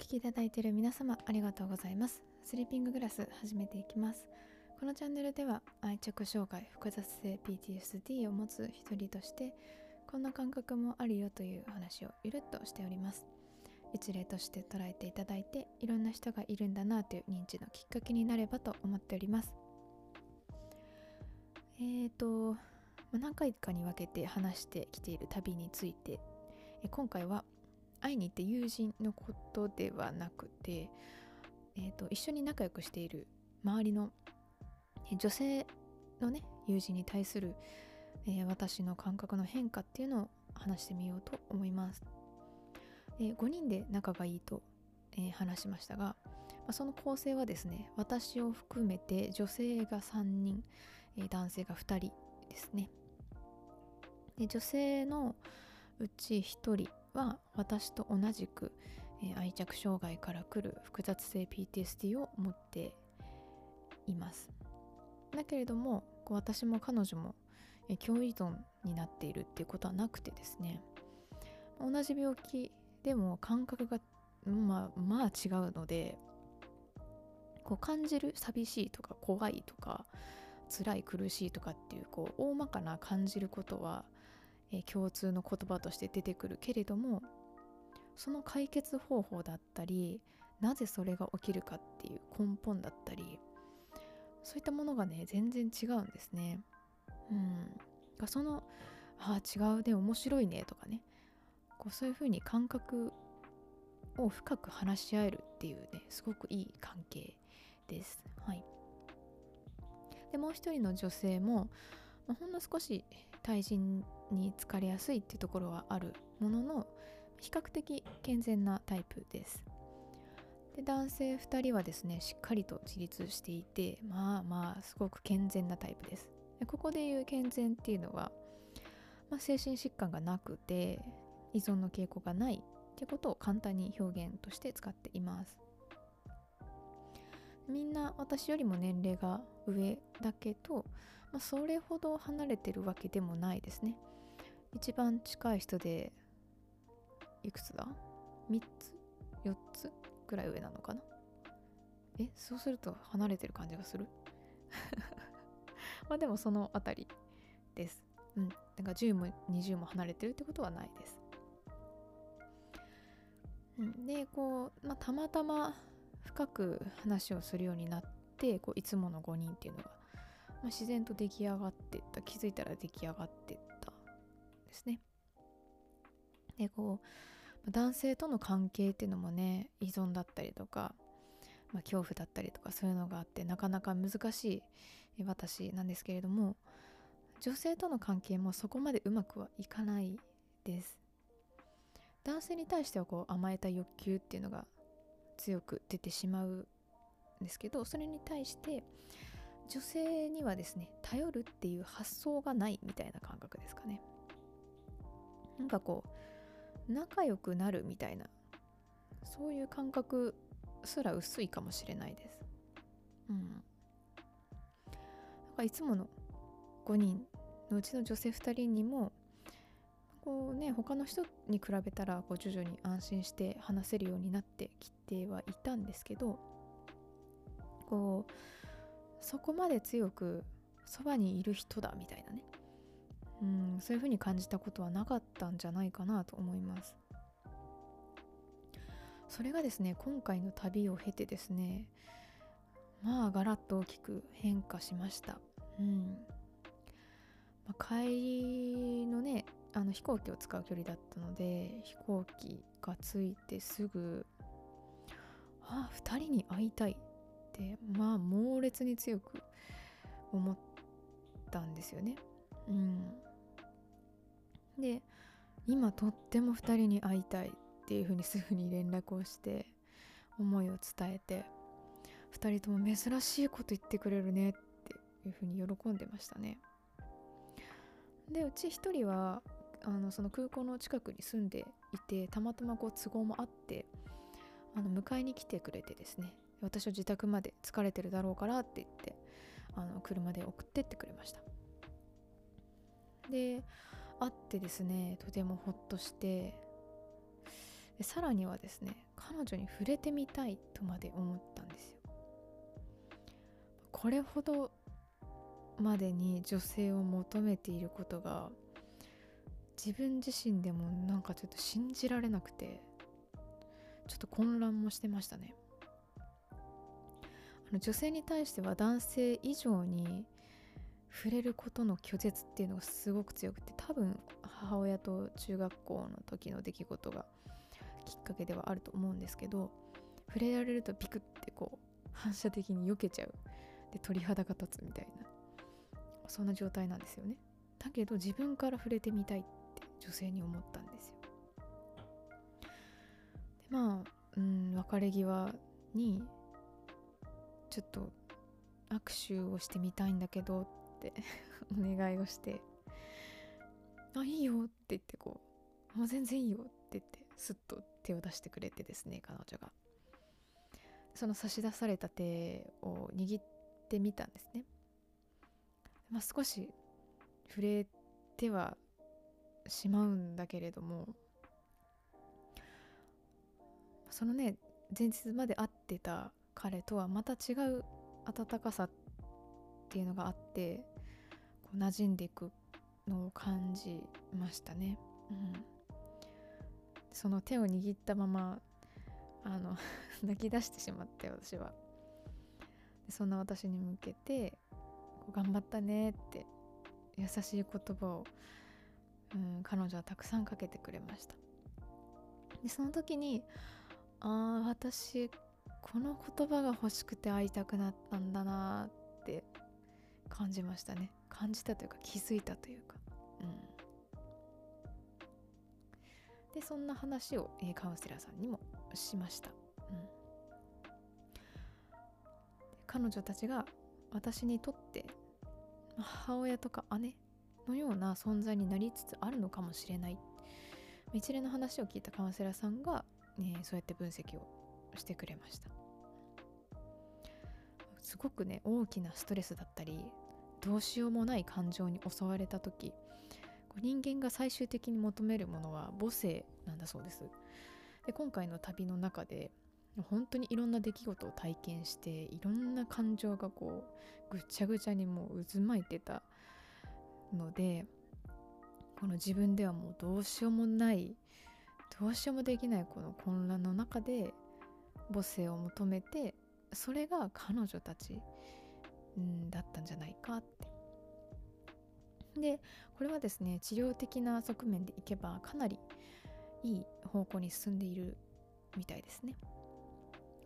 聴きいただいている皆様ありがとうございます。スリーピンググラス始めていきます。このチャンネルでは愛着障害複雑性 PTSD を持つ一人としてこんな感覚もあるよという話をゆるっとしております。一例として捉えていただいていろんな人がいるんだなという認知のきっかけになればと思っております。えーと何回かに分けて話してきている旅について今回は会いに行って友人のことではなくて、えーと、一緒に仲良くしている周りの女性のね友人に対する、えー、私の感覚の変化っていうのを話してみようと思います。えー、5人で仲がいいと、えー、話しましたが、まあ、その構成はですね私を含めて女性が3人、え男性が2人ですね。で女性のうち1人は私と同じく、えー、愛着障害から来る複雑性 PTSD を持っています。だけれどもこう私も彼女も、え、共依存になっているっていうことはなくてですね。同じ病気でも感覚がまあまあ違うのでこう感じる寂しいとか怖いとか辛い苦しいとかっていうこう大まかな感じることはえ共通の言葉として出てくるけれどもその解決方法だったりなぜそれが起きるかっていう根本だったりそういったものがね全然違うんですね。うん、そのああ違うね面白いねとかねこうそういうふうに感覚を深く話し合えるっていうねすごくいい関係です。はい、でもう一人の女性も、まあ、ほんの少し対人に疲れやすいっていうところはあるものの比較的健全なタイプです。で男性2人はですねしっかりと自立していてまあまあすごく健全なタイプです。でここでいう健全っていうのは、まあ、精神疾患がなくて依存の傾向がないってことを簡単に表現として使っています。みんな私よりも年齢が上だけど、まあ、それほど離れてるわけでもないですね一番近い人でいくつだ ?3 つ ?4 つぐらい上なのかな？えそうすると離れてる感じがする？まあでもその辺りです。うん。だから10も20も離れてるってことはないです。うん、でこう、まあ、たまたま深く話をするようになってこういつもの5人っていうのが、まあ、自然と出来上がってった気づいたら出来上がってったですね。でこう男性との関係っていうのもね依存だったりとか、まあ、恐怖だったりとかそういうのがあってなかなか難しい私なんですけれども女性との関係もそこまでうまくはいかないです男性に対してはこう甘えた欲求っていうのが強く出てしまうんですけどそれに対して女性にはですね頼るっていう発想がないみたいな感覚ですかね。なんかこう仲良くなるみたいなそういう感覚すら薄いかもしれないです。うん。なんかいつもの5人のうちの女性2人にもこうね他の人に比べたらこう徐々に安心して話せるようになってきてはいたんですけどこうそこまで強くそばにいる人だみたいなね。うんそういう風に感じたことはなかったんじゃないかなと思います。それがですね今回の旅を経てですねまあガラッと大きく変化しました。うん。まあ、帰りのねあの飛行機を使う距離だったので飛行機が着いてすぐああ2人に会いたい。てまあ猛烈に強く思ったんですよね。うん、で今とっても2人に会いたいっていうふうにすぐに連絡をして思いを伝えて2人とも珍しいこと言ってくれるねっていうふうに喜んでましたね。でうち1人はあのその空港の近くに住んでいてたまたまこう都合もあってあの迎えに来てくれてですね私を自宅まで疲れてるだろうからって言ってあの車で送ってってくれました。で会ってですねとてもほっとしてでさらにはですね彼女に触れてみたいとまで思ったんですよ。これほどまでに女性を求めていることが自分自身でもなんかちょっと信じられなくてちょっと混乱もしてましたね。女性に対しては男性以上に触れることの拒絶っていうのがすごく強くて多分母親と中学校の時の出来事がきっかけではあると思うんですけど触れられるとピクってこう反射的に避けちゃう。で鳥肌が立つみたいな。そんな状態なんですよね。だけど自分から触れてみたいって女性に思ったんですよ。でまあうん別れ際にちょっと握手をしてみたいんだけどって お願いをして「あいいよ」って言ってこう「もう全然いいよ」って言ってスッと手を出してくれてですね彼女が。その差し出された手を握ってみたんですね、まあ、少し触れてはしまうんだけれどもそのね前日まで会ってた彼とはまた違う温かさっていうのがあってこう馴染んでいくのを感じましたね。うん。その手を握ったままあの 泣き出してしまって私は。そんな私に向けて「頑張ったね」って優しい言葉を、うん、彼女はたくさんかけてくれました。でその時にああ私この言葉が欲しくて会いたくなったんだなって感じましたね。感じたというか気づいたというか。うん。でそんな話を、えー、カウンセラーさんにもしました、うん、彼女たちが私にとって母親とか姉のような存在になりつつあるのかもしれない。一連の話を聞いたカウンセラーさんが、ね、そうやって分析をしてくれました。すごくね大きなストレスだったりどうしようもない感情に襲われた時人間が最終的に求めるものは母性なんだそうです。で今回の旅の中で本当にいろんな出来事を体験していろんな感情がこうぐちゃぐちゃにもう渦巻いてたのでこの自分ではもうどうしようもないどうしようもできないこの混乱の中で母性を求めてそれが彼女たち、うん、だったんじゃないかって。でこれはですね治療的な側面でいけばかなりいい方向に進んでいるみたいですね。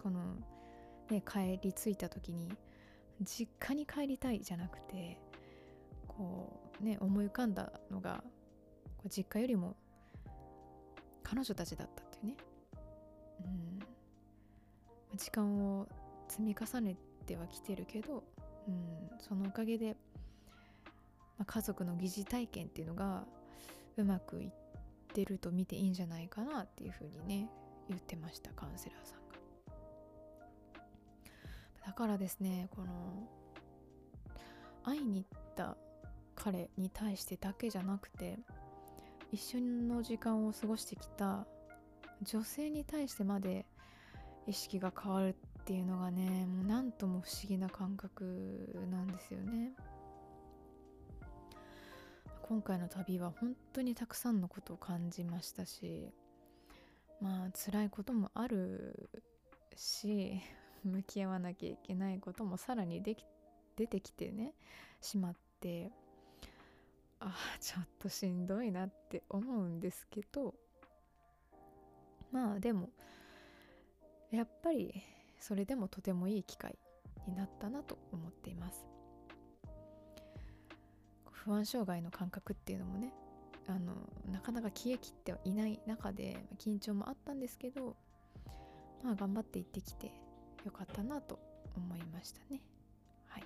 このね帰り着いた時に実家に帰りたいじゃなくてこうね思い浮かんだのが実家よりも彼女たちだったっていうね、うん、時間を積み重ねてはきてるけど、うん、そのおかげでまあ、家族の疑似体験っていうのがうまくいってると見ていいんじゃないかなっていうふうにね言ってましたカウンセラーさんが。だからですねこの会いに行った彼に対してだけじゃなくて一緒の時間を過ごしてきた女性に対してまで意識が変わるっていうのがねもう何とも不思議な感覚なんですよね。今回の旅は本当にたくさんのことを感じましたしまあ辛いこともあるし 向き合わなきゃいけないこともさらにでき出てきてねしまってああちょっとしんどいなって思うんですけどまあでもやっぱりそれでもとてもいい機会になったなと思っています不安障害の感覚っていうのもねあのなかなか消えきってはいない中で緊張もあったんですけどまあ頑張って行ってきてよかったなと思いましたね。はい。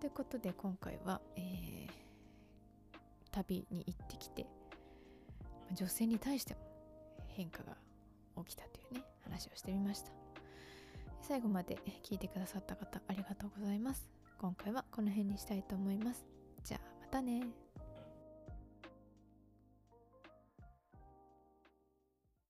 ということで今回は、えー、旅に行ってきて女性に対しても変化が起きたというね話をしてみました。最後まで聞いてくださった方ありがとうございます。今回はこの辺にしたいと思います。じゃあまたね